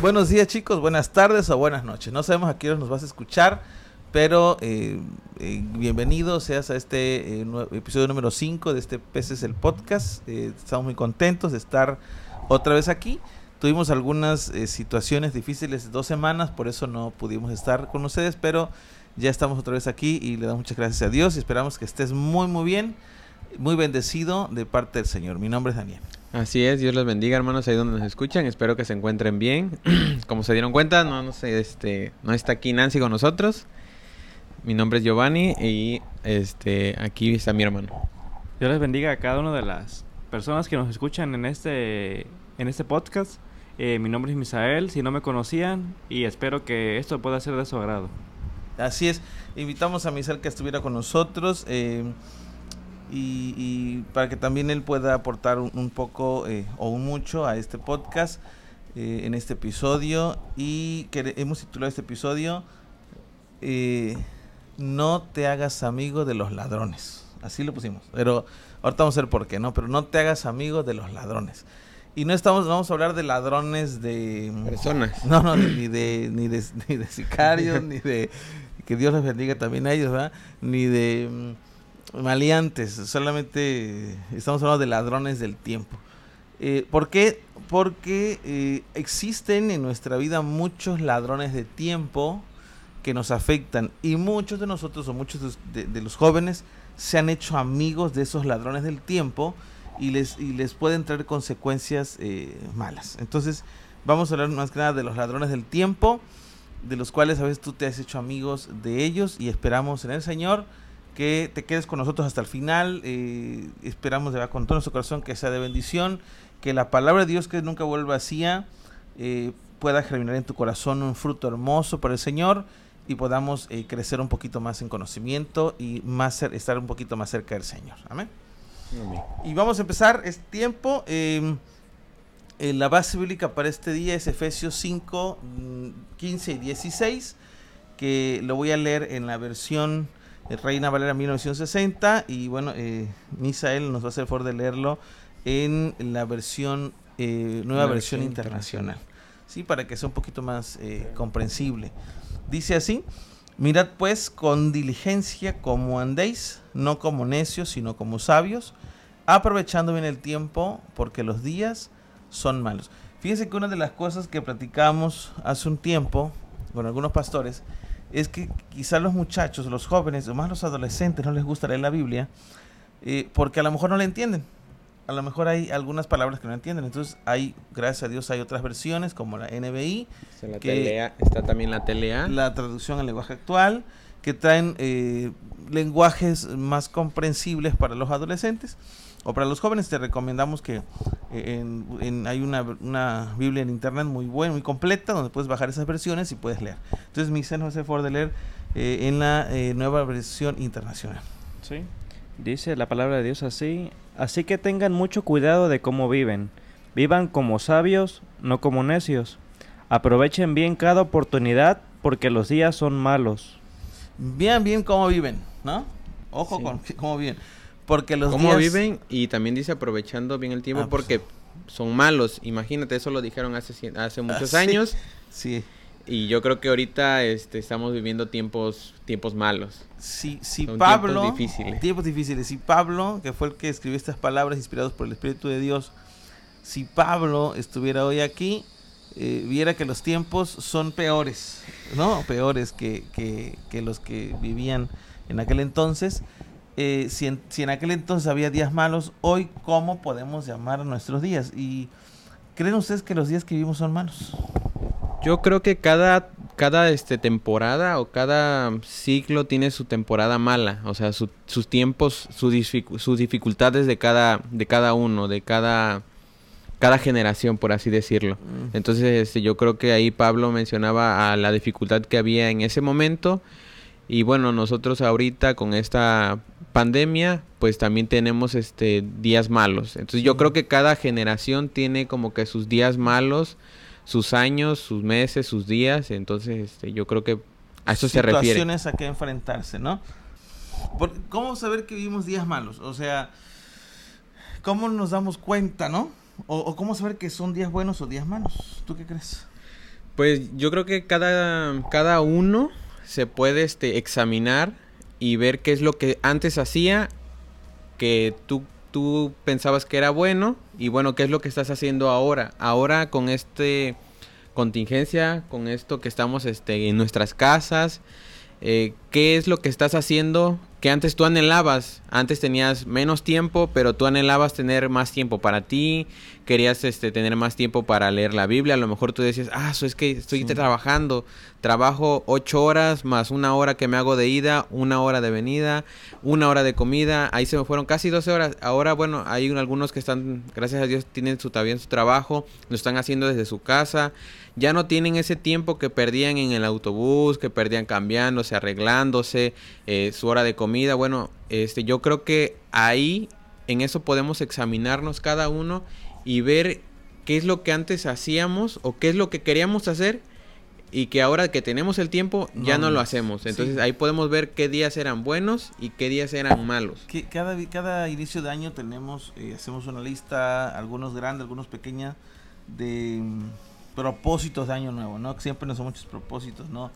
buenos días chicos, buenas tardes o buenas noches. No sabemos a hora nos vas a escuchar, pero eh, eh, bienvenido seas a este eh, episodio número 5 de este Peces el Podcast. estamos muy contentos de estar otra vez aquí. Tuvimos algunas situaciones difíciles dos semanas, por eso no pudimos estar con ustedes, pero ya estamos otra vez aquí y le damos muchas gracias a Dios y esperamos que estés muy muy bien, muy bendecido de parte del Señor. Mi nombre es Daniel. Así es, Dios los bendiga, hermanos, ahí donde nos escuchan. Espero que se encuentren bien. Como se dieron cuenta, no, no sé, este, no está aquí Nancy con nosotros. Mi nombre es Giovanni y este, aquí está mi hermano. Dios les bendiga a cada una de las personas que nos escuchan en este, en este podcast. Eh, mi nombre es Misael, si no me conocían, y espero que esto pueda ser de su agrado. Así es, invitamos a Misael que estuviera con nosotros. Eh, y, para que también él pueda aportar un, poco eh, o un mucho a este podcast eh, en este episodio y que hemos titulado este episodio eh, No te hagas amigo de los ladrones. Así lo pusimos, pero ahorita vamos a ver por qué, ¿no? Pero no te hagas amigo de los ladrones. Y no estamos, vamos a hablar de ladrones de... Personas. No, no, ni de, ni de, ni de sicarios, ni de... Que Dios les bendiga también a ellos, ¿verdad? Ni de mm, maleantes, solamente estamos hablando de ladrones del tiempo. Eh, ¿Por qué? Porque eh, existen en nuestra vida muchos ladrones de tiempo que nos afectan y muchos de nosotros o muchos de, los jóvenes se han hecho amigos de esos ladrones del tiempo y les, y les pueden traer consecuencias eh, malas. Entonces vamos a hablar más que nada de los ladrones del tiempo, de los cuales a veces tú te has hecho amigos de ellos y esperamos en el Señor que te quedes con nosotros hasta el final. Eh, esperamos de verdad con todo nuestro corazón que sea de bendición, que la palabra de Dios que nunca vuelva vacía eh, pueda germinar en tu corazón un fruto hermoso para el Señor y podamos eh, crecer un poquito más en conocimiento y más estar un poquito más cerca del Señor. Amén. Y vamos a empezar este tiempo. Em, la base bíblica para este día es Efesios 5, 15 mm, y 16, que lo voy a leer en la versión Reina Valera 1960 y bueno, eh, Misael nos va a hacer favor de leerlo en la versión, eh, nueva versión, internacional, ¿sí? Para que sea un poquito más eh, comprensible. Dice así, mirad pues con diligencia como andéis, no como necios, sino como sabios, aprovechando bien el tiempo, porque los días son malos. Fíjense que una de las cosas que platicamos hace un tiempo con algunos pastores, es que quizás los muchachos, los jóvenes, o más los adolescentes, no les gusta leer la Biblia, eh, porque a lo mejor no la entienden. A lo mejor hay algunas palabras que no entienden. Entonces, hay, gracias a Dios, hay otras versiones como la NBI. está también la TLA. La traducción al lenguaje actual, que traen eh, lenguajes más comprensibles para los adolescentes o para los jóvenes te recomendamos que en, hay una, una, Biblia en internet muy buena, muy completa, donde puedes bajar esas versiones y puedes leer. Entonces, mi no hace favor de leer eh, en la eh, nueva versión internacional. Sí, dice la palabra de Dios así: Así que tengan mucho cuidado de cómo viven. Vivan como sabios, no como necios. Aprovechen bien cada oportunidad porque los días son malos. Vean bien cómo viven, ¿no? Ojo con cómo viven. Porque los ¿Cómo viven? Y también dice aprovechando bien el tiempo ah, pues porque son malos. Imagínate, eso lo dijeron hace, hace muchos ah, años. Sí. Y yo creo que ahorita este, estamos viviendo tiempos tiempos malos. Sí, sí, Pablo. Tiempos difíciles. Tiempos difíciles. Si Pablo, que fue el que escribió estas palabras inspiradas por el Espíritu de Dios, si Pablo estuviera hoy aquí, eh, viera que los tiempos son peores, ¿no? Peores que, que, que los que vivían en aquel entonces. Eh, si, en, aquel entonces había días malos, hoy cómo podemos llamar a nuestros días. ¿Y creen ustedes que los días que vivimos son malos? Yo creo que cada, cada este, temporada o cada ciclo tiene su temporada mala, o sea, sus tiempos, sus dificultades de cada, de cada uno, de cada, cada generación, por así decirlo. Mm. Entonces, este, yo creo que ahí Pablo mencionaba a la dificultad que había en ese momento. Y bueno, nosotros ahorita con esta pandemia, pues también tenemos este días malos. Entonces yo creo que cada generación tiene como que sus días malos, sus años, sus meses, sus días. Entonces este, yo creo que a eso se refiere. Situaciones a que enfrentarse, ¿no? ¿Cómo saber que vivimos días malos? O sea, ¿cómo nos damos cuenta, no? O, o, cómo saber que son días buenos o días malos? ¿Tú qué crees? Pues yo creo que cada, cada uno se puede este, examinar y ver qué es lo que antes hacía que tú, tú pensabas que era bueno y bueno, qué es lo que estás haciendo ahora. Ahora con este contingencia, con esto que estamos este, en nuestras casas, eh, qué es lo que estás haciendo que antes tú anhelabas, antes tenías menos tiempo, pero tú anhelabas tener más tiempo para ti, querías este, tener más tiempo para leer la Biblia, a lo mejor tú decías, ah, eso es que estoy trabajando, trabajo ocho horas más una hora que me hago de ida, una hora de venida, una hora de comida, ahí se me fueron casi 12 horas, ahora bueno, hay algunos que están, gracias a Dios, tienen su, también su trabajo, lo están haciendo desde su casa, ya no tienen ese tiempo que perdían en el autobús, que perdían cambiándose, arreglándose, eh, su hora de comida. Bueno, este, yo creo que ahí en eso podemos examinarnos cada uno y ver qué es lo que antes hacíamos o qué es lo que queríamos hacer y que ahora que tenemos el tiempo ya no, lo hacemos. Entonces ahí podemos ver qué días eran buenos y qué días eran malos. Que cada, cada inicio de año tenemos, eh, hacemos una lista, algunos grandes, algunos pequeñas, de propósitos de año nuevo, ¿no? Siempre nos son muchos propósitos, ¿no?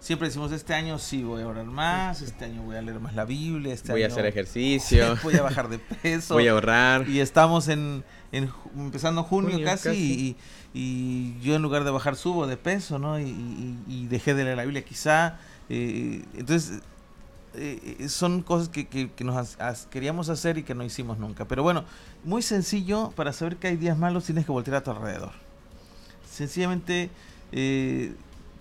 Siempre decimos, este año sí voy a orar más, este año voy a leer más la Biblia, este voy a hacer ejercicio, voy a bajar de peso, voy a ahorrar. Y estamos en, empezando junio, casi, Y, yo en lugar de bajar subo de peso, ¿no? Y, dejé de leer la Biblia quizá. Eh, entonces, eh, son cosas que, que, nos queríamos hacer y que no hicimos nunca. Pero bueno, muy sencillo, para saber que hay días malos tienes que voltear a tu alrededor sencillamente eh,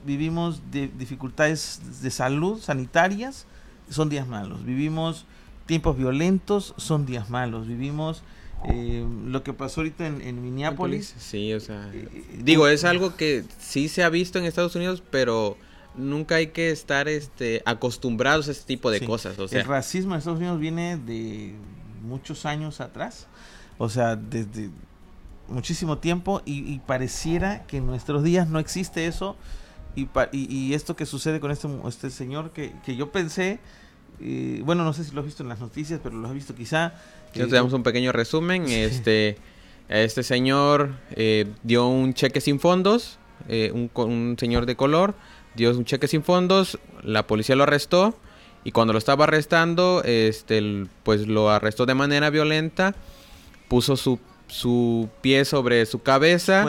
vivimos de dificultades de salud sanitarias, son días malos. Vivimos tiempos violentos, son días malos. Vivimos eh, lo que pasó ahorita en, Minneapolis. Sí, o sea, eh, digo, es algo que sí se ha visto en Estados Unidos, pero nunca hay que estar este acostumbrados a este tipo de cosas. O sea, el racismo en Estados Unidos viene de muchos años atrás. O sea, desde muchísimo tiempo y, pareciera que en nuestros días no existe eso. Y, y, esto que sucede con este, este señor que, que yo pensé, eh, bueno, no sé si lo has visto en las noticias, pero lo has visto quizá. te damos un pequeño resumen. Este, este señor eh, dio un cheque sin fondos, eh, un, un señor de color dio un cheque sin fondos, la policía lo arrestó y cuando lo estaba arrestando, este, pues lo arrestó de manera violenta, puso su su pie sobre su cabeza,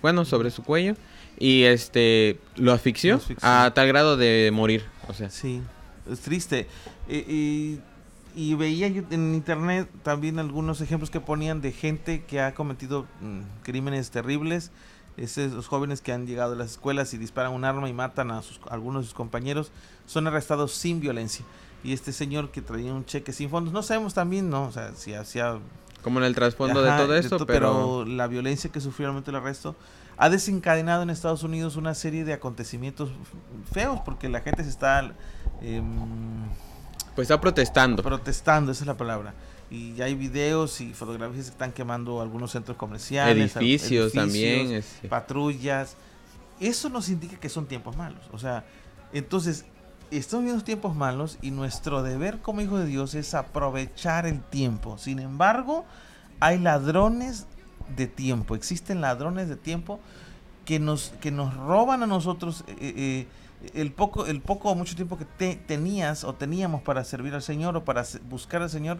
bueno, sobre su cuello y este lo asfixió, a tal grado de morir, o sea. Sí, es triste. y, veía yo en internet también algunos ejemplos que ponían de gente que ha cometido mm, crímenes terribles. Esos jóvenes que han llegado a las escuelas y disparan un arma y matan a, sus, algunos de sus compañeros son arrestados sin violencia. Y este señor que traía un cheque sin fondos, no sabemos también, ¿no? O sea, si hacía como en el trasfondo de todo esto, pero... la violencia que sufrió el arresto ha desencadenado en Estados Unidos una serie de acontecimientos feos porque la gente se está... Em, pues está protestando. Protestando, esa es la palabra. Y hay videos y fotografías que están quemando algunos centros comerciales. Edificios, también. Patrullas. Eso nos indica que son tiempos malos. O sea, entonces estamos viviendo tiempos malos y nuestro deber como hijos de Dios es aprovechar el tiempo. Sin embargo, hay ladrones de tiempo, existen ladrones de tiempo que nos, que nos roban a nosotros eh, eh, el poco el poco o mucho tiempo que tenías o teníamos para servir al Señor o para buscar al Señor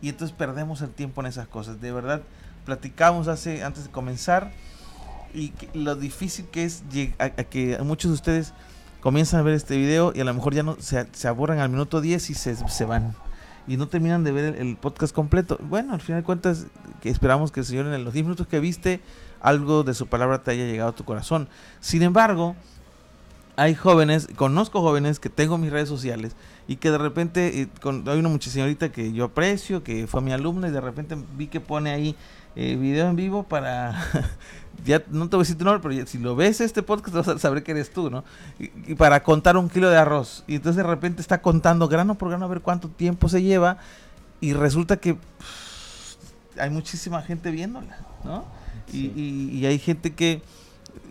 y entonces perdemos el tiempo en esas cosas. De verdad, platicamos hace antes de comenzar y lo difícil que es que muchos de ustedes comienzan a ver este video y a lo mejor ya no se, se al minuto 10 y se, se van. Y no terminan de ver el, podcast completo. Bueno, al final de cuentas, que esperamos que el Señor en los 10 minutos que viste, algo de su palabra te haya llegado a tu corazón. Sin embargo, hay jóvenes, conozco jóvenes que tengo en mis redes sociales y que de repente, eh, con, hay una muchacha señorita que yo aprecio, que fue mi alumna y de repente vi que pone ahí eh, video en vivo para ya no te voy a decir tu nombre, pero si lo ves este podcast vas a saber que eres tú, ¿no? Y, para contar un kilo de arroz. Y entonces de repente está contando grano por grano a ver cuánto tiempo se lleva. Y resulta que hay muchísima gente viéndola, ¿no? Y, hay gente que...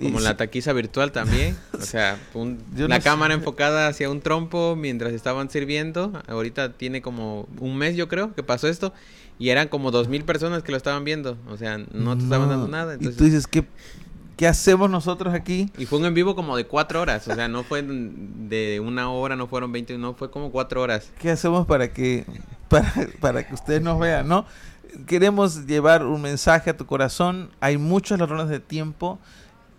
Como la taquiza virtual también. O sea, la cámara enfocada hacia un trompo mientras estaban sirviendo. Ahorita tiene como un mes, yo creo, que pasó esto. Y eran como dos mil personas que lo estaban viendo. O sea, no te estaban dando nada. Y tú dices, ¿qué, ¿Qué hacemos nosotros aquí? Y fue un en vivo como de cuatro horas, o sea, no fue de una hora, no fueron 20, no, fue como cuatro horas. ¿Qué hacemos para que, para, para que ustedes nos vean, no? Queremos llevar un mensaje a tu corazón, hay muchos ladrones de tiempo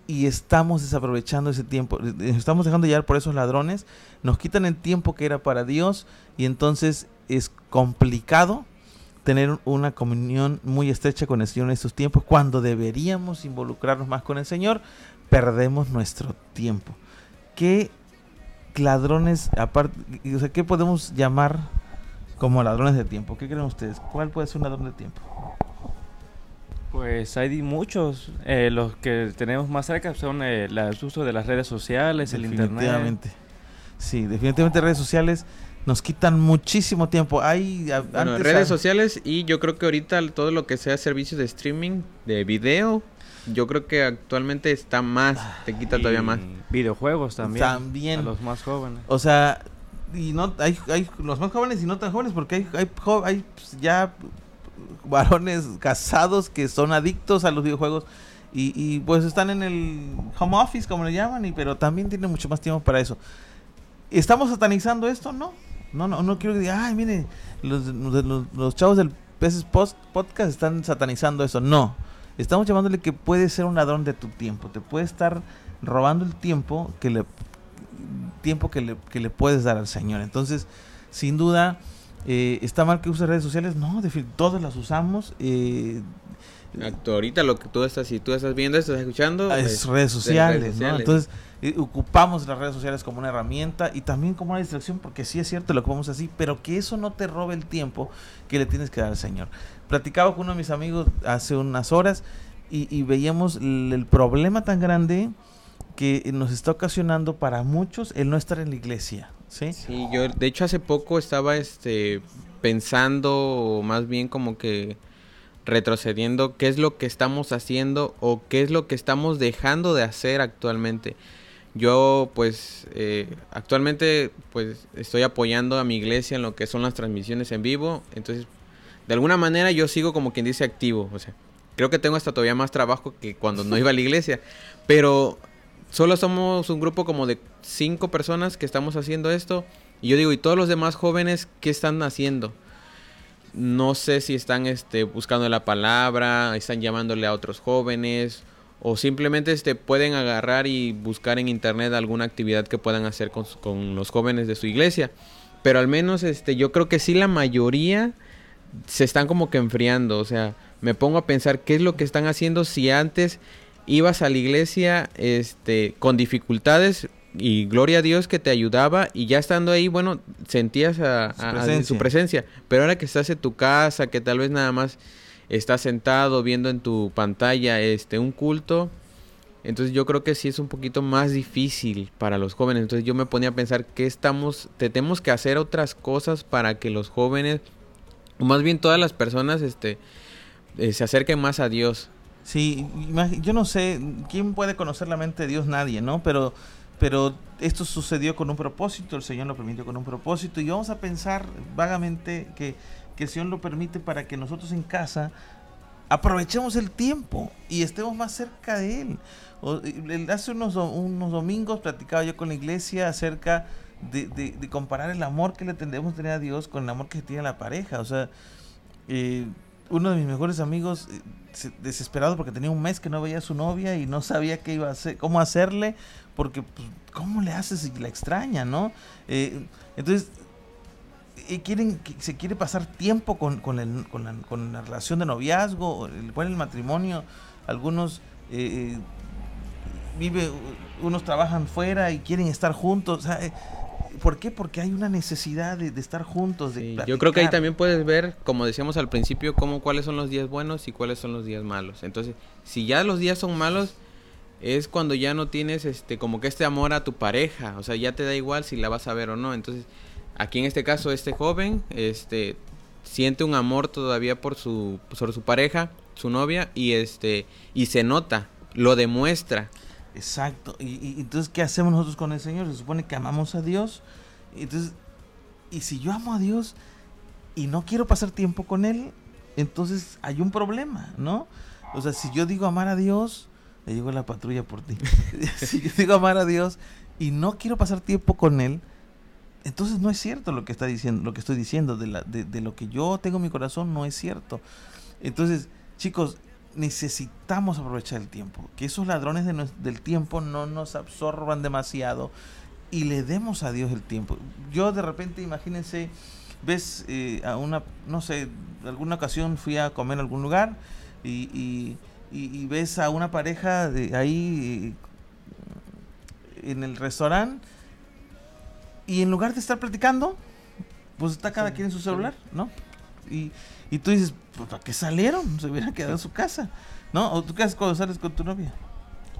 y estamos desaprovechando ese tiempo, estamos dejando llevar por esos ladrones, nos quitan el tiempo que era para Dios y entonces es complicado tener una comunión muy estrecha con el Señor en estos tiempos, cuando deberíamos involucrarnos más con el Señor, perdemos nuestro tiempo. ¿Qué ladrones, aparte, o sea, qué podemos llamar como ladrones de tiempo? ¿Qué creen ustedes? ¿Cuál puede ser un ladrón de tiempo? Pues hay muchos. Eh, los que tenemos más cerca son eh, el uso de las redes sociales, el internet. Sí, definitivamente redes sociales nos quitan muchísimo tiempo. Hay redes sociales y yo creo que ahorita todo lo que sea servicios de streaming, de video, yo creo que actualmente está más, te quita todavía más. Videojuegos también. También. A los más jóvenes. O sea, y no hay, hay los más jóvenes y no tan jóvenes porque hay, hay, hay ya varones casados que son adictos a los videojuegos y, y pues están en el home office como le llaman y pero también tienen mucho más tiempo para eso. ¿Estamos satanizando esto? No. No, no, no quiero que diga, ay, mire, los, los, chavos del Peces Post Podcast están satanizando eso. No. Estamos llamándole que puede ser un ladrón de tu tiempo. Te puede estar robando el tiempo que le tiempo que le, que le puedes dar al Señor. Entonces, sin duda, eh, ¿está mal que uses redes sociales? No, de todos las usamos. Eh, ahorita lo que tú estás, si tú estás viendo, estás escuchando, es pues, redes sociales, ¿no? Entonces, ocupamos las redes sociales como una herramienta y también como una distracción, porque sí es cierto, lo ocupamos así, pero que eso no te robe el tiempo que le tienes que dar al Señor. Platicaba con uno de mis amigos hace unas horas y, veíamos el, problema tan grande que nos está ocasionando para muchos el no estar en la iglesia. Sí, sí yo de hecho hace poco estaba este pensando, más bien como que retrocediendo, qué es lo que estamos haciendo o qué es lo que estamos dejando de hacer actualmente. Yo pues eh, actualmente pues estoy apoyando a mi iglesia en lo que son las transmisiones en vivo, entonces de alguna manera yo sigo como quien dice activo, o sea, creo que tengo hasta todavía más trabajo que cuando no iba a la iglesia, pero solo somos un grupo como de cinco personas que estamos haciendo esto y yo digo, ¿y todos los demás jóvenes qué están haciendo? No sé si están este, buscando la palabra, están llamándole a otros jóvenes o simplemente este, pueden agarrar y buscar en internet alguna actividad que puedan hacer con, los jóvenes de su iglesia. Pero al menos este, yo creo que sí la mayoría se están como que enfriando. O sea, me pongo a pensar qué es lo que están haciendo si antes ibas a la iglesia este, con dificultades y gloria a Dios que te ayudaba y ya estando ahí, bueno, sentías a, su presencia. Pero ahora que estás en tu casa, que tal vez nada más estás sentado viendo en tu pantalla este un culto, entonces yo creo que sí es un poquito más difícil para los jóvenes. Entonces yo me ponía a pensar que estamos, tenemos que hacer otras cosas para que los jóvenes, o más bien todas las personas, este, eh, se acerquen más a Dios. Sí, yo no sé, ¿quién puede conocer la mente de Dios? Nadie, ¿no? Pero, pero esto sucedió con un propósito, el Señor lo permitió con un propósito y vamos a pensar vagamente que que el Señor lo permite para que nosotros en casa aprovechemos el tiempo y estemos más cerca de Él. hace unos, unos domingos platicaba yo con la iglesia acerca de, comparar el amor que le tendemos a tener a Dios con el amor que tiene la pareja. O sea, eh, uno de mis mejores amigos, eh, desesperado porque tenía un mes que no veía a su novia y no sabía qué iba a hacer, cómo hacerle, porque pues, ¿cómo le haces si la extraña, no? Eh, entonces y quieren, se quiere pasar tiempo con, con, el, con, la, con, la, relación de noviazgo, el, el matrimonio, algunos eh, eh, vive, unos trabajan fuera y quieren estar juntos. Eh, ¿Por qué? Porque hay una necesidad de, estar juntos. De yo creo que ahí también puedes ver, como decíamos al principio, cómo, cuáles son los días buenos y cuáles son los días malos. Entonces, si ya los días son malos, es cuando ya no tienes este como que este amor a tu pareja. O sea, ya te da igual si la vas a ver o no. Entonces, Aquí en este caso este joven este siente un amor todavía por su por su pareja, su novia y este y se nota, lo demuestra. Exacto. Y, entonces qué hacemos nosotros con el Señor? Se supone que amamos a Dios. Entonces y si yo amo a Dios y no quiero pasar tiempo con él, entonces hay un problema, ¿no? O sea, si yo digo amar a Dios, le llegó la patrulla por ti. si yo digo amar a Dios y no quiero pasar tiempo con Él, entonces no es cierto lo que está diciendo, lo que estoy diciendo, de, la, de lo que yo tengo en mi corazón no es cierto. Entonces, chicos, necesitamos aprovechar el tiempo, que esos ladrones de nos- del tiempo no nos absorban demasiado y le demos a Dios el tiempo. Yo de repente, imagínense, ves eh, a una, no sé, alguna ocasión fui a comer a algún lugar y, y- y- y ves a una pareja de ahí eh, en el restaurante y en lugar de estar platicando, pues está cada Sí, quien en su sí. celular, ¿no? Y, y tú dices, pues ¿para qué salieron? Se hubieran quedado en su casa, ¿no? ¿O tú qué haces cuando sales con tu novia?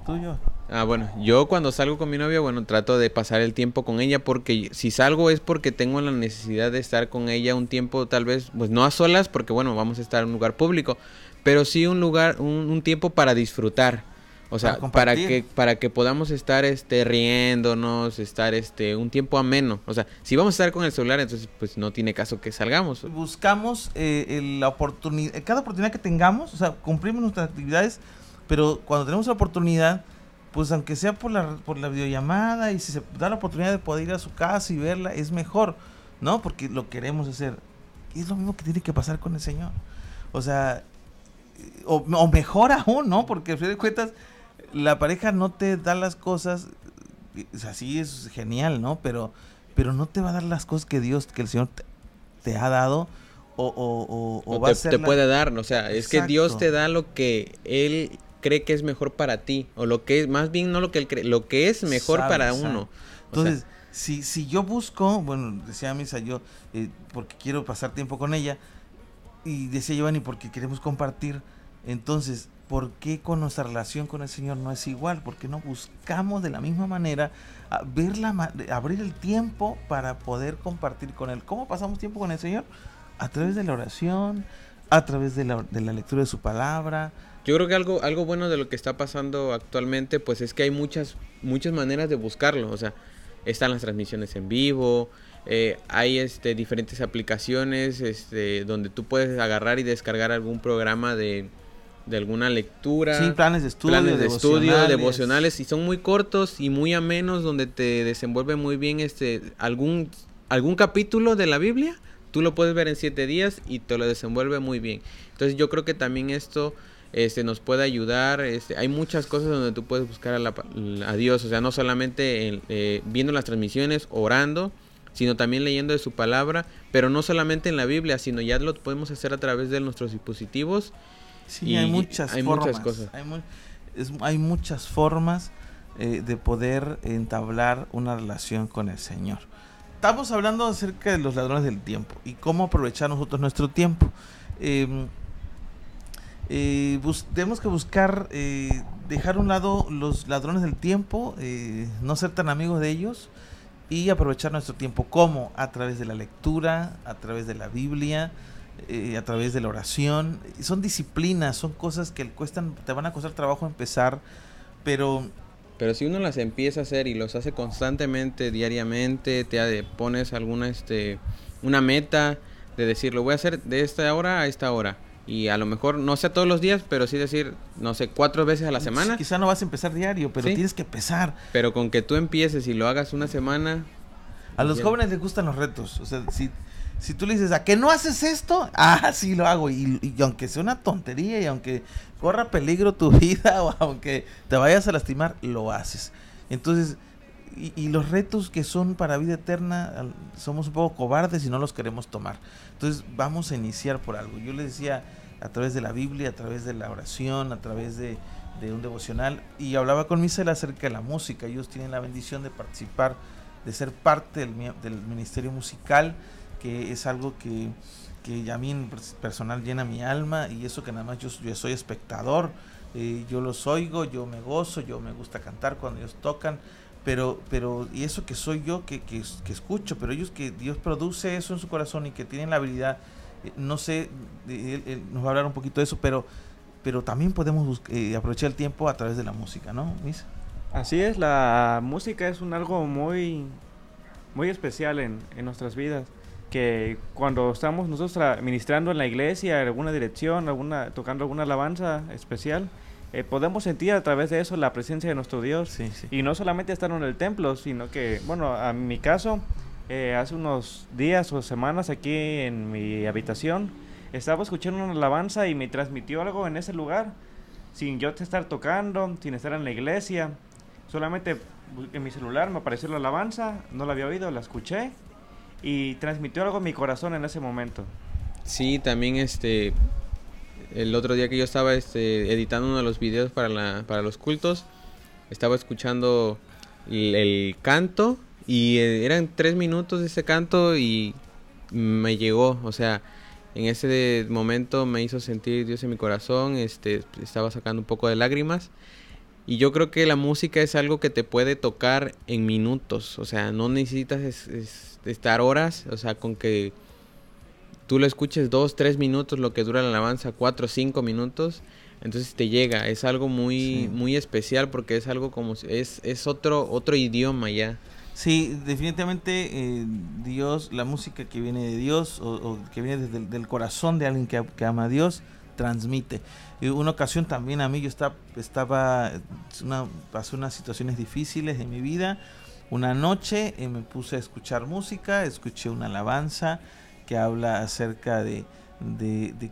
Tú y yo. Ah, bueno, yo cuando salgo con mi novia, bueno, trato de pasar el tiempo con ella porque si salgo es porque tengo la necesidad de estar con ella un tiempo, tal vez, pues no a solas, porque bueno, vamos a estar en un lugar público, pero sí un lugar, un, un tiempo para disfrutar. O sea, Para que para que podamos estar este riéndonos, estar este un tiempo ameno. O sea, si vamos a estar con el celular, entonces pues no tiene caso que salgamos. Buscamos eh, la oportunidad, cada oportunidad que tengamos, o sea, cumplimos nuestras actividades, pero cuando tenemos la oportunidad, pues aunque sea por la, por la videollamada y si se da la oportunidad de poder ir a su casa y verla, es mejor, ¿no? Porque lo queremos hacer. Y es lo mismo que tiene que pasar con el Señor. O sea, eh, o, o mejor aún, ¿no? Porque al fin de cuentas, la pareja no te da las cosas, o sea, sí es genial, ¿no? Pero, pero no te va a dar las cosas que Dios, que el Señor te, te ha dado o, o, o, o va a te, ser te la- puede dar, o sea, es que Dios te da lo que Él cree que es mejor para ti, o lo que es, más bien no lo que Él cree, lo que es mejor Sabe, para sabe. uno. Sea, Entonces, si, si yo busco, bueno, decía Misa, yo, eh, porque quiero pasar tiempo con ella, y decía Giovanni, porque queremos compartir, entonces, ¿por qué con nuestra relación con el Señor no es igual? Porque no buscamos de la misma manera a ver la abrir el tiempo para poder compartir con Él? ¿Cómo pasamos tiempo con el Señor? A través de la oración, a través de la, de la lectura de su palabra. Yo creo que algo, algo bueno de lo que está pasando actualmente, pues es que hay muchas, muchas maneras de buscarlo. O sea, están las transmisiones en vivo, eh, hay este, diferentes aplicaciones este, donde tú puedes agarrar y descargar algún programa de, de alguna lectura. Sí, planes de estudio, planes de estudio, devocionales. y son muy cortos y muy amenos, donde te desenvuelve muy bien este algún, algún capítulo de la Biblia, tú lo puedes ver en siete días y te lo desenvuelve muy bien. Entonces yo creo que también esto este, nos puede ayudar, este, hay muchas cosas donde tú puedes buscar a, la a Dios, o sea, no solamente en, eh, viendo las transmisiones, orando, sino también leyendo de su palabra, pero no solamente en la Biblia, sino ya lo podemos hacer a través de nuestros dispositivos Sí, Y hay muchas hay formas. muchas cosas. Hay, mu- es- hay muchas formas eh, de poder entablar una relación con el Señor. Estamos hablando acerca de los ladrones del tiempo y cómo aprovechar nosotros nuestro tiempo. Eh, eh, tenemos que buscar eh, dejar a un lado los ladrones del tiempo, eh, no ser tan amigos de ellos y aprovechar nuestro tiempo. ¿Cómo? A través de la lectura, a través de la Biblia, eh, a través de la oración. Son disciplinas, son cosas que cuestan, te van a costar trabajo empezar, pero Pero si uno las empieza a hacer y los hace constantemente, diariamente, te pones alguna este una meta de decir, lo voy a hacer de esta hora a esta hora. Y a lo mejor, no sea todos los días, pero sí decir, no sé, cuatro veces a la semana. quizá no vas a empezar diario, pero Sí. tienes que empezar. Pero con que tú empieces y lo hagas una semana. A los Bien. jóvenes les gustan los retos. O sea, si, si tú le dices, ¿a que no haces esto? Ah, sí lo hago. Y, aunque sea una tontería y aunque corra peligro tu vida o aunque te vayas a lastimar, lo haces. Entonces, y, los retos que son para vida eterna, somos un poco cobardes y no los queremos tomar. Entonces, vamos a iniciar por algo. Yo les decía, a través de la Biblia, a través de la oración, a través de, un devocional, y hablaba con Misela acerca de la música. Ellos tienen la bendición de participar de ser parte del, del ministerio musical, que es algo que, que a mí en pers- personal llena mi alma y eso que nada más yo, yo soy espectador, eh, yo los oigo, yo me gozo, yo me gusta cantar cuando ellos tocan, pero, pero y eso que soy yo que, que, que escucho, pero ellos que Dios produce eso en su corazón y que tienen la habilidad, eh, no sé, él, él nos va a hablar un poquito de eso, pero, pero también podemos eh, aprovechar el tiempo a través de la música, ¿no? Misa? Así es, la música es un algo muy, muy especial en, en nuestras vidas. Que cuando estamos nosotros tra- ministrando en la iglesia, en alguna dirección, alguna, tocando alguna alabanza especial, eh, podemos sentir a través de eso la presencia de nuestro Dios. Sí, sí. Y no solamente estar en el templo, sino que, bueno, a mi caso, eh, hace unos días o semanas aquí en mi habitación, estaba escuchando una alabanza y me transmitió algo en ese lugar, sin yo estar tocando, sin estar en la iglesia. Solamente en mi celular me apareció la alabanza, no la había oído, la escuché y transmitió algo en mi corazón en ese momento. Sí, también este el otro día que yo estaba este, editando uno de los videos para la, para los cultos, estaba escuchando el, el canto y eh, eran tres minutos de ese canto y me llegó, o sea, en ese momento me hizo sentir Dios en mi corazón, este, estaba sacando un poco de lágrimas y yo creo que la música es algo que te puede tocar en minutos, o sea, no necesitas es- es- estar horas, o sea, con que tú lo escuches dos, tres minutos, lo que dura la alabanza, cuatro, cinco minutos, entonces te llega, es algo muy, Sí. muy especial porque es algo como, es, es otro, otro idioma ya. Sí, definitivamente eh, Dios, la música que viene de Dios o, o que viene desde el del corazón de alguien que, que ama a Dios, transmite. Y una ocasión también a mí yo estaba, estaba pasé unas situaciones difíciles en mi vida. Una noche eh, me puse a escuchar música, escuché una alabanza que habla acerca de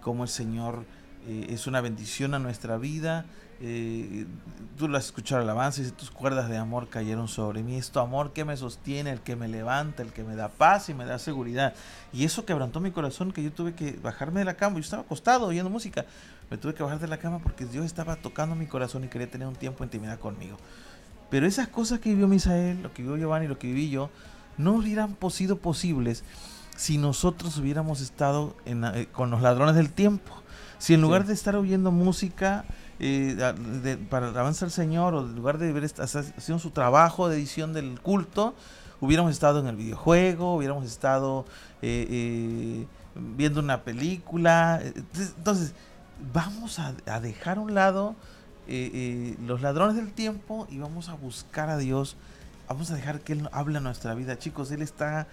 cómo el Señor eh, es una bendición a nuestra vida. Eh, tú lo has escuchado alabanza y dice, tus cuerdas de amor cayeron sobre mí. Es tu amor que me sostiene, el que me levanta, el que me da paz y me da seguridad. Y eso quebrantó mi corazón que yo tuve que bajarme de la cama. Yo estaba acostado oyendo música. Me tuve que bajar de la cama porque Dios estaba tocando mi corazón y quería tener un tiempo de intimidad conmigo. Pero esas cosas que vivió Misael, lo que vivió Giovanni, lo que viví yo, no hubieran sido posibles si nosotros hubiéramos estado eh, con los ladrones del tiempo. Si en lugar Sí. de estar oyendo música eh, de- para avanzar al Señor, o en lugar de hacer- haciendo su trabajo de edición del culto, hubiéramos estado en el videojuego, hubiéramos estado eh, eh, viendo una película. eh, Entonces, vamos a, a dejar a un lado los ladrones del tiempo y vamos a buscar a Dios. Vamos a dejar que Él hable a nuestra vida, chicos. Él está,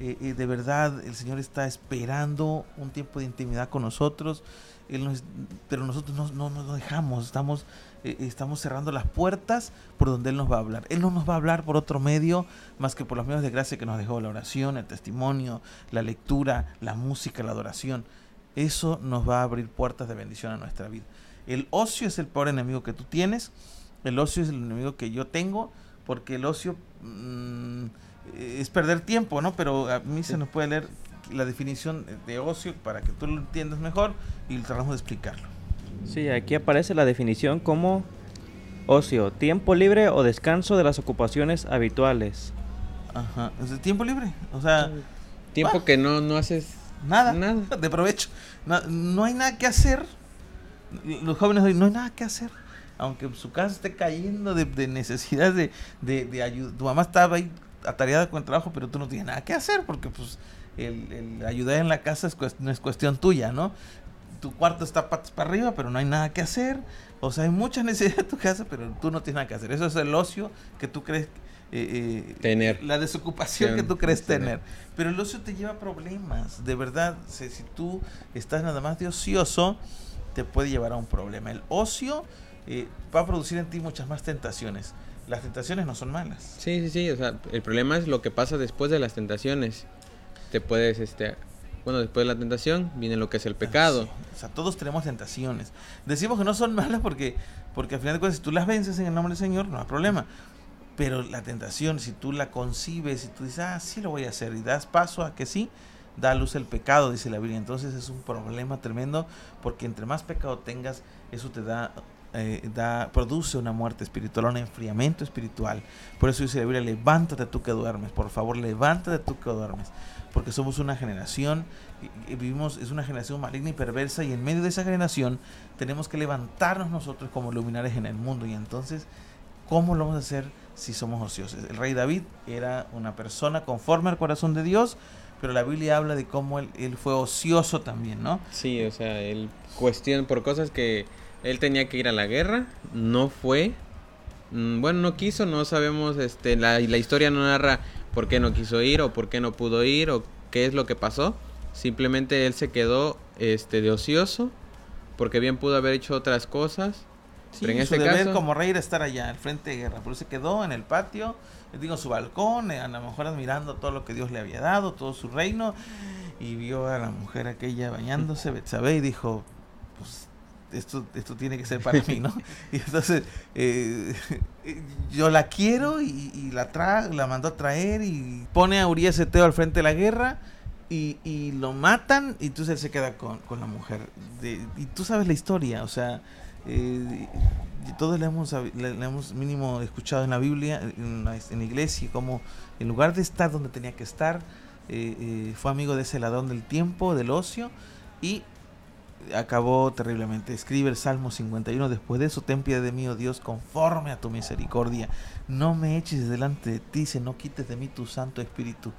eh, eh, de verdad, el Señor está esperando un tiempo de intimidad con nosotros. Él nos- pero nosotros no, no, no dejamos, estamos, eh, estamos cerrando las puertas por donde Él nos va a hablar. Él no nos va a hablar por otro medio más que por los medios de gracia que nos dejó la oración, el testimonio, la lectura, la música, la adoración. Eso nos va a abrir puertas de bendición a nuestra vida. El ocio es el peor enemigo que tú tienes, el ocio es el enemigo que yo tengo, porque el ocio mm, es perder tiempo, ¿no? Pero a mí se nos puede leer la definición de ocio para que tú lo entiendas mejor y tratamos de explicarlo. Sí, aquí aparece la definición como ocio, tiempo libre o descanso de las ocupaciones habituales. Ajá. Es de tiempo libre. O sea, Tiempo que no, no haces nada. Nada. De provecho. No, no hay nada que hacer. Los jóvenes hoy no hay nada que hacer. Aunque su casa esté cayendo de, de necesidad de, de, de ayuda. Tu mamá estaba ahí atareada con el trabajo, pero tú no tienes nada que hacer porque pues el, el ayudar en la casa es no es cuestión tuya, ¿no? Tu cuarto está patas para arriba, pero no hay nada que hacer. O sea, hay mucha necesidad en tu casa, pero tú no tienes nada que hacer. Eso es el ocio que tú crees eh, eh, Tener. La desocupación que tú crees Tener. tener. Pero el ocio te lleva a problemas. De verdad, si, si tú estás nada más de ocioso, te puede llevar a un problema. El ocio eh, va a producir en ti muchas más tentaciones. Las tentaciones no son malas. Sí, sí, sí, o sea, el problema es lo que pasa después de las tentaciones. Te puedes, este, bueno, después de la tentación viene lo que es el pecado. Sí, O sea, todos tenemos tentaciones. Decimos que no son malas porque, porque al final de cuentas, si tú las vences en el nombre del Señor, no hay problema. Pero la tentación, si tú la concibes y tú dices, ah, sí lo voy a hacer, y das paso a que sí, da a luz el pecado, dice la Biblia. Entonces es un problema tremendo porque entre más pecado tengas, eso te da, eh, da produce una muerte espiritual, un enfriamiento espiritual. Por eso dice la Biblia, levántate tú que duermes, por favor, levántate tú que duermes. Porque somos una generación, y- vivimos, es una generación maligna y perversa, y en medio de esa generación tenemos que levantarnos nosotros como luminares en el mundo. Y entonces, ¿cómo lo vamos a hacer si somos ociosos? El rey David era una persona conforme al corazón de Dios, pero la Biblia habla de cómo él, él fue ocioso también, ¿no? Sí, o sea, él cuestión por cosas que él tenía que ir a la guerra, no fue. Mm, Bueno, no quiso, no sabemos, este, la, la historia no narra por qué no quiso ir o por qué no pudo ir o qué es lo que pasó. Simplemente él se quedó, este, de ocioso, porque bien pudo haber hecho otras cosas, Sí, Pero en su este deber caso- como rey era estar allá, al frente de guerra. Pero se quedó en el patio, eh, digo, su balcón, eh, a lo mejor admirando todo lo que Dios le había dado, todo su reino. Y vio a la mujer aquella bañándose, Betsabé, y dijo, pues esto, esto tiene que ser para mí, ¿no? Y entonces eh, yo la quiero y, y la tra la mandó a traer y pone a Urias Eteo al frente de la guerra y, y lo matan y entonces él se queda con, con la mujer. De- y tú sabes la historia, o sea, eh, todos le hemos, le hemos mínimo escuchado en la Biblia, en la, en la iglesia, como en lugar de estar donde tenía que estar, eh, eh, fue amigo de ese ladrón del tiempo, del ocio, y acabó terriblemente. Escribe el Salmo 51, después de eso, ten piedad de mí, oh Dios, conforme a tu misericordia. No me eches delante de ti, se no quites de mí tu Santo Espíritu.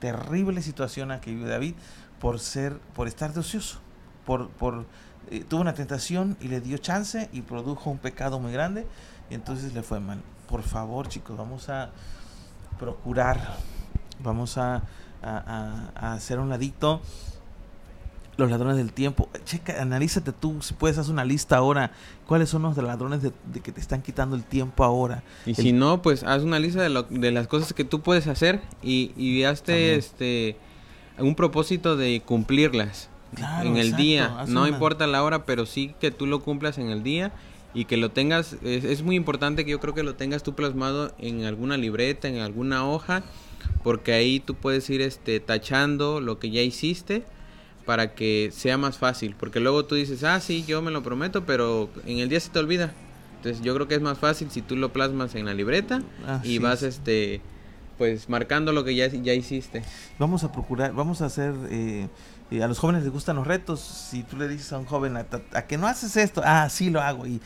Terrible situación a que vive David por ser, por estar de ocioso, por, por eh, tuvo una tentación y le dio chance y produjo un pecado muy grande y entonces le fue mal. Por favor, chicos, vamos a procurar, vamos a, a, a- a hacer un ladito los ladrones del tiempo. Checa, analízate tú, si puedes hacer una lista ahora, cuáles son los ladrones de, de que te están quitando el tiempo ahora. Y El- si no, pues haz una lista de, lo- de las cosas que tú puedes hacer y, y hazte También. este un propósito de cumplirlas Claro, en el exacto, día. haz No una- importa la hora, pero sí que tú lo cumplas en el día y que lo tengas. Es, es muy importante que yo creo que lo tengas tú plasmado en alguna libreta, en alguna hoja, porque ahí tú puedes ir este tachando lo que ya hiciste para que sea más fácil. Porque luego tú dices, ah, sí, yo me lo prometo, pero en el día se te olvida. Entonces yo creo que es más fácil si tú lo plasmas en la libreta Así y vas es. este pues marcando lo que ya, ya hiciste. Vamos a procurar, vamos a hacer, eh, eh, a los jóvenes les gustan los retos, si tú le dices a un joven, a, a que no haces esto, ah, sí lo hago, y,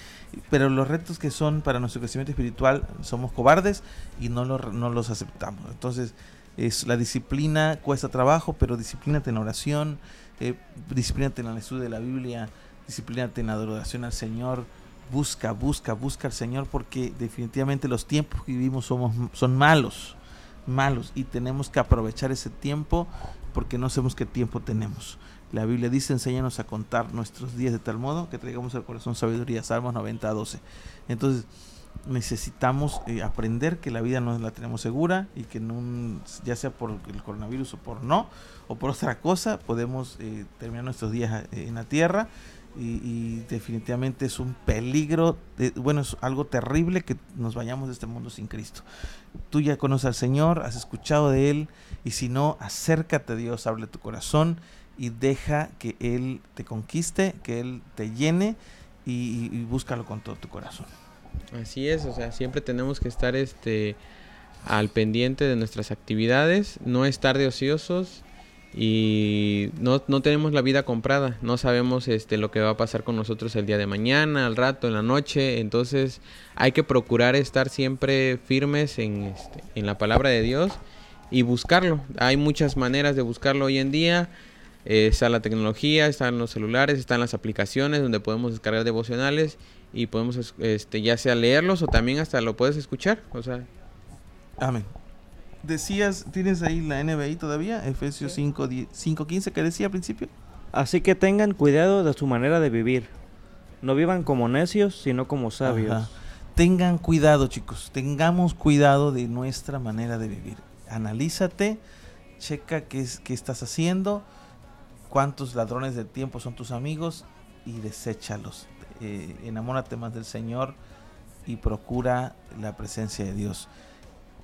pero los retos que son para nuestro crecimiento espiritual, somos cobardes y no, lo- no los aceptamos. Entonces, es, la disciplina cuesta trabajo, pero disciplínate en oración, eh, en la lectura de la Biblia, disciplínate en la adoración al Señor, busca, busca, busca al Señor, porque definitivamente los tiempos que vivimos somos, son malos malos y tenemos que aprovechar ese tiempo porque no sabemos qué tiempo tenemos. La Biblia dice, enséñanos a contar nuestros días de tal modo que traigamos al corazón sabiduría, Salmos 90 a 12. Entonces, necesitamos eh, aprender que la vida no la tenemos segura y que en ya sea por el coronavirus o por no, o por otra cosa, podemos eh, terminar nuestros días eh, en la tierra y, definitivamente es un peligro, de- bueno, es algo terrible que nos vayamos de este mundo sin Cristo. Tú ya conoces al Señor, has escuchado de Él, y si no, acércate a Dios, abre tu corazón y deja que Él te conquiste, que Él te llene y búscalo con todo tu corazón. Así es, o sea, siempre tenemos que estar este al pendiente de nuestras actividades, no estar de ociosos y no, no tenemos la vida comprada, no sabemos este lo que va a pasar con nosotros el día de mañana, al rato, en la noche, entonces hay que procurar estar siempre firmes en, este, en la palabra de Dios y buscarlo. Hay muchas maneras de buscarlo hoy en día. Eh, está la tecnología, están los celulares, están las aplicaciones donde podemos descargar devocionales y podemos es- este ya sea leerlos o también hasta lo puedes escuchar, o sea, Amén. Decías, ¿tienes ahí la NBI todavía? Efesios 5, 10 5.15 que decía al principio. Así que tengan cuidado de su manera de vivir. No vivan como necios, sino como sabios. Ajá. Tengan cuidado, chicos. Tengamos cuidado de nuestra manera de vivir. Analízate, checa qué, es, qué estás haciendo, cuántos ladrones de tiempo son tus amigos y deséchalos. Enamórate más del Señor y procura la presencia de Dios.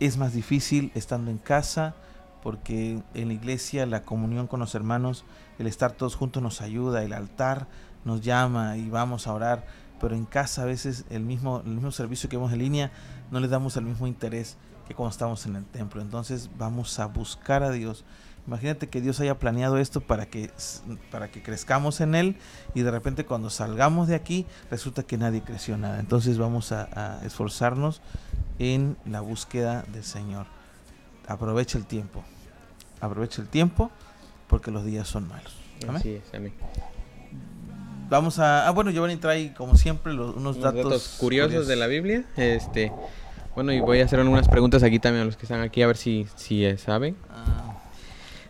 Es más difícil estando en casa porque en la iglesia la comunión con los hermanos, el estar todos juntos nos ayuda, el altar nos llama y vamos a orar, pero en casa a veces el mismo, el mismo servicio que vemos en línea no le damos el mismo interés que cuando estamos en el templo. Entonces vamos a buscar a Dios. Imagínate que Dios haya planeado esto para que, para que crezcamos en Él y de repente cuando salgamos de aquí resulta que nadie creció nada. Entonces vamos a, a esforzarnos en la búsqueda del Señor. Aprovecha el tiempo. Aprovecha el tiempo porque los días son malos. Amén. así es, amén. Vamos a... Ah, bueno, Giovanni trae como siempre los- unos, Unos datos, datos, curiosos, de la Biblia, este bueno, y voy a hacer algunas preguntas aquí también a los que están aquí a ver si si eh, saben. Ah,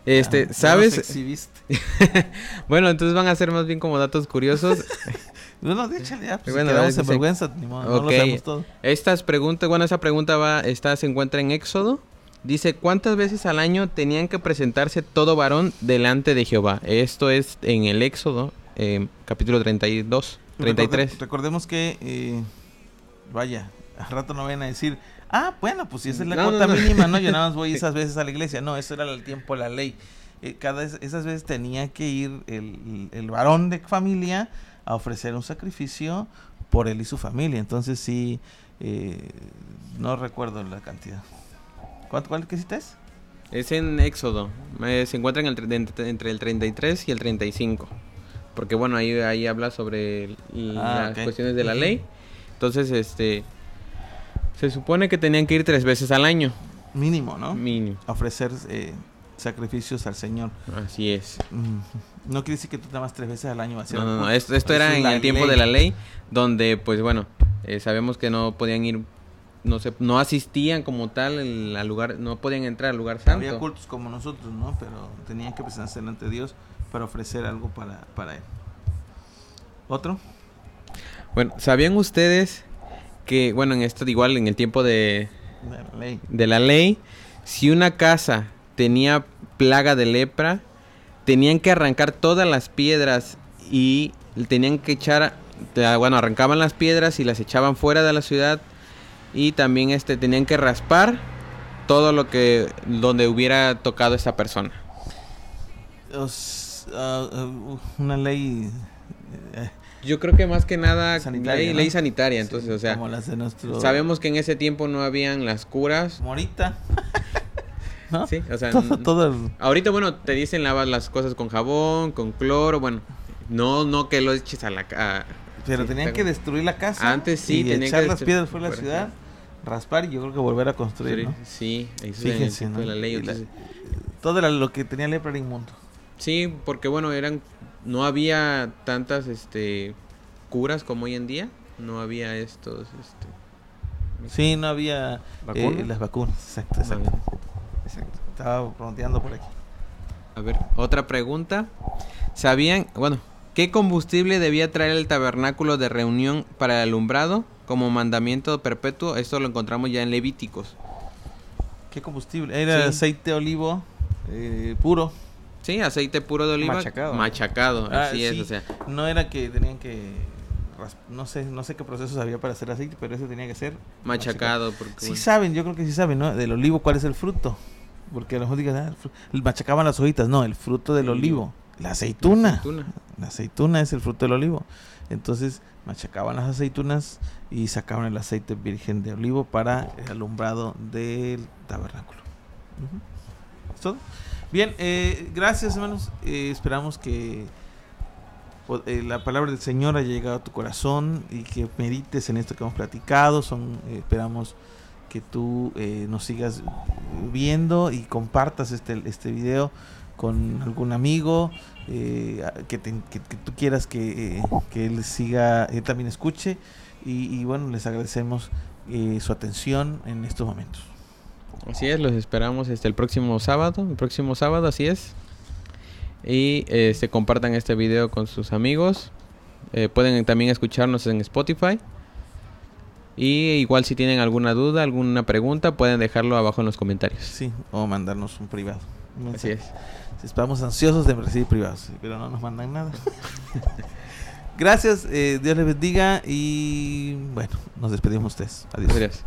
Este, ¿sabes? exhibiste. bueno, entonces van a ser más bien como datos curiosos. Bueno, échale ya, pues, Bueno, si quedamos en vergüenza, ni modo, no lo sabemos todo. Estas preguntas, bueno, esa pregunta va, esta se encuentra en Éxodo. Dice, ¿cuántas veces al año tenían que presentarse todo varón delante de Jehová? Esto es en el Éxodo, eh, capítulo 32, 33. Recorde- recordemos que, eh, vaya, al rato no vayan a decir, ah, bueno, pues si esa es la No, no, cuota no. mínima, ¿no? Yo nada más voy esas veces a la iglesia. No, eso era el tiempo de la ley. Eh, cada es- esas veces tenía que ir el, el varón de familia a ofrecer un sacrificio por él y su familia. Entonces sí, eh, no recuerdo la cantidad. ¿Cuánto, ¿Cuál que es? Es en Éxodo. eh, se encuentra en el, tre- entre, entre el 33 y el 35. Porque bueno, ahí, ahí habla sobre Ah, las cuestiones de la ley. Entonces, este... Se supone que tenían que ir tres veces al año. Mínimo, ¿no? Mínimo. A ofrecer eh, sacrificios al Señor. Así es. Mm, No quiere decir que tú más tres veces al año No, no, no. Esto, esto era en el tiempo ley. de la ley, donde, pues bueno, eh, sabemos que no podían ir, no se, no asistían como tal al lugar, no podían entrar al lugar Había santo. cultos como nosotros, ¿no? Pero tenían que presentarse delante de Dios para ofrecer algo para, para Él. ¿Otro? Bueno, ¿sabían ustedes que, bueno, en esto igual en el tiempo de, De la ley. de la ley, si una casa tenía plaga de lepra, tenían que arrancar todas las piedras y tenían que echar, bueno, arrancaban las piedras y las echaban fuera de la ciudad y también este tenían que raspar todo lo que donde hubiera tocado esta persona. Os- ah, ah, una ley eh, Yo creo que más que nada Sanitaria, ley, ¿no? ley sanitaria, entonces, sí, o sea, como las de nuestro sabemos que en ese tiempo no habían las curas, Morita. ¿No? sí, o sea, todo, n- todo el- Ahorita, bueno, te dicen lavas las cosas con jabón, con cloro, bueno, no, no que lo eches a la ca- pero sí, tenían que destruir la casa. Antes sí, y tenían que echar las piedras fuera de la ciudad, raspar y yo creo que volver a construir, ¿no? Sí, eso Fíjense, ¿no? la ley. La- Todo lo que tenía lepra era inmundo. sí, porque bueno, eran, no había tantas, este, curas como hoy en día, no había estos, este, Sí, no había eh, ¿Vacunas? las vacunas. Exacto, exacto. exacto. Estaba fronteando por aquí. A ver, otra pregunta. ¿Sabían, bueno, qué combustible debía traer el tabernáculo de reunión para el alumbrado como mandamiento perpetuo? Esto lo encontramos ya en Levíticos. ¿Qué combustible? Era Sí. aceite de olivo eh, puro. Sí, aceite puro de oliva. Machacado. Machacado, Ah, así es, o sea. No era que tenían que ras- no sé, no sé qué procesos había para hacer aceite, pero ese tenía que ser Machacado, porque Sí bueno, saben, yo creo que sí saben, ¿no? Del olivo, ¿cuál es el fruto? Porque a lo mejor digan, ah, machacaban las hojitas, no, el fruto del El olivo, la aceituna. aceituna. La aceituna es el fruto del olivo. Entonces machacaban las aceitunas y sacaban el aceite virgen de olivo para el alumbrado del tabernáculo. ¿Es todo? Bien, eh, gracias hermanos. Eh, esperamos que po- eh, la palabra del Señor haya llegado a tu corazón y que medites en esto que hemos platicado. Son, eh, esperamos que tú nos sigas viendo y compartas este, este video con algún amigo que, que- que tú quieras que, que él siga, él también escuche y, y bueno, les agradecemos su atención en estos momentos. Así es, los esperamos este el próximo sábado, el próximo sábado, así es. Y este compartan este video con sus amigos. Eh, pueden también escucharnos en Spotify. Y igual si tienen alguna duda, alguna pregunta, pueden dejarlo abajo en los comentarios. Sí, o mandarnos un privado. un Así es. Estamos ansiosos de recibir privados, pero no nos mandan nada. Gracias, eh, Dios les bendiga y bueno, nos despedimos ustedes. Adiós. Gracias.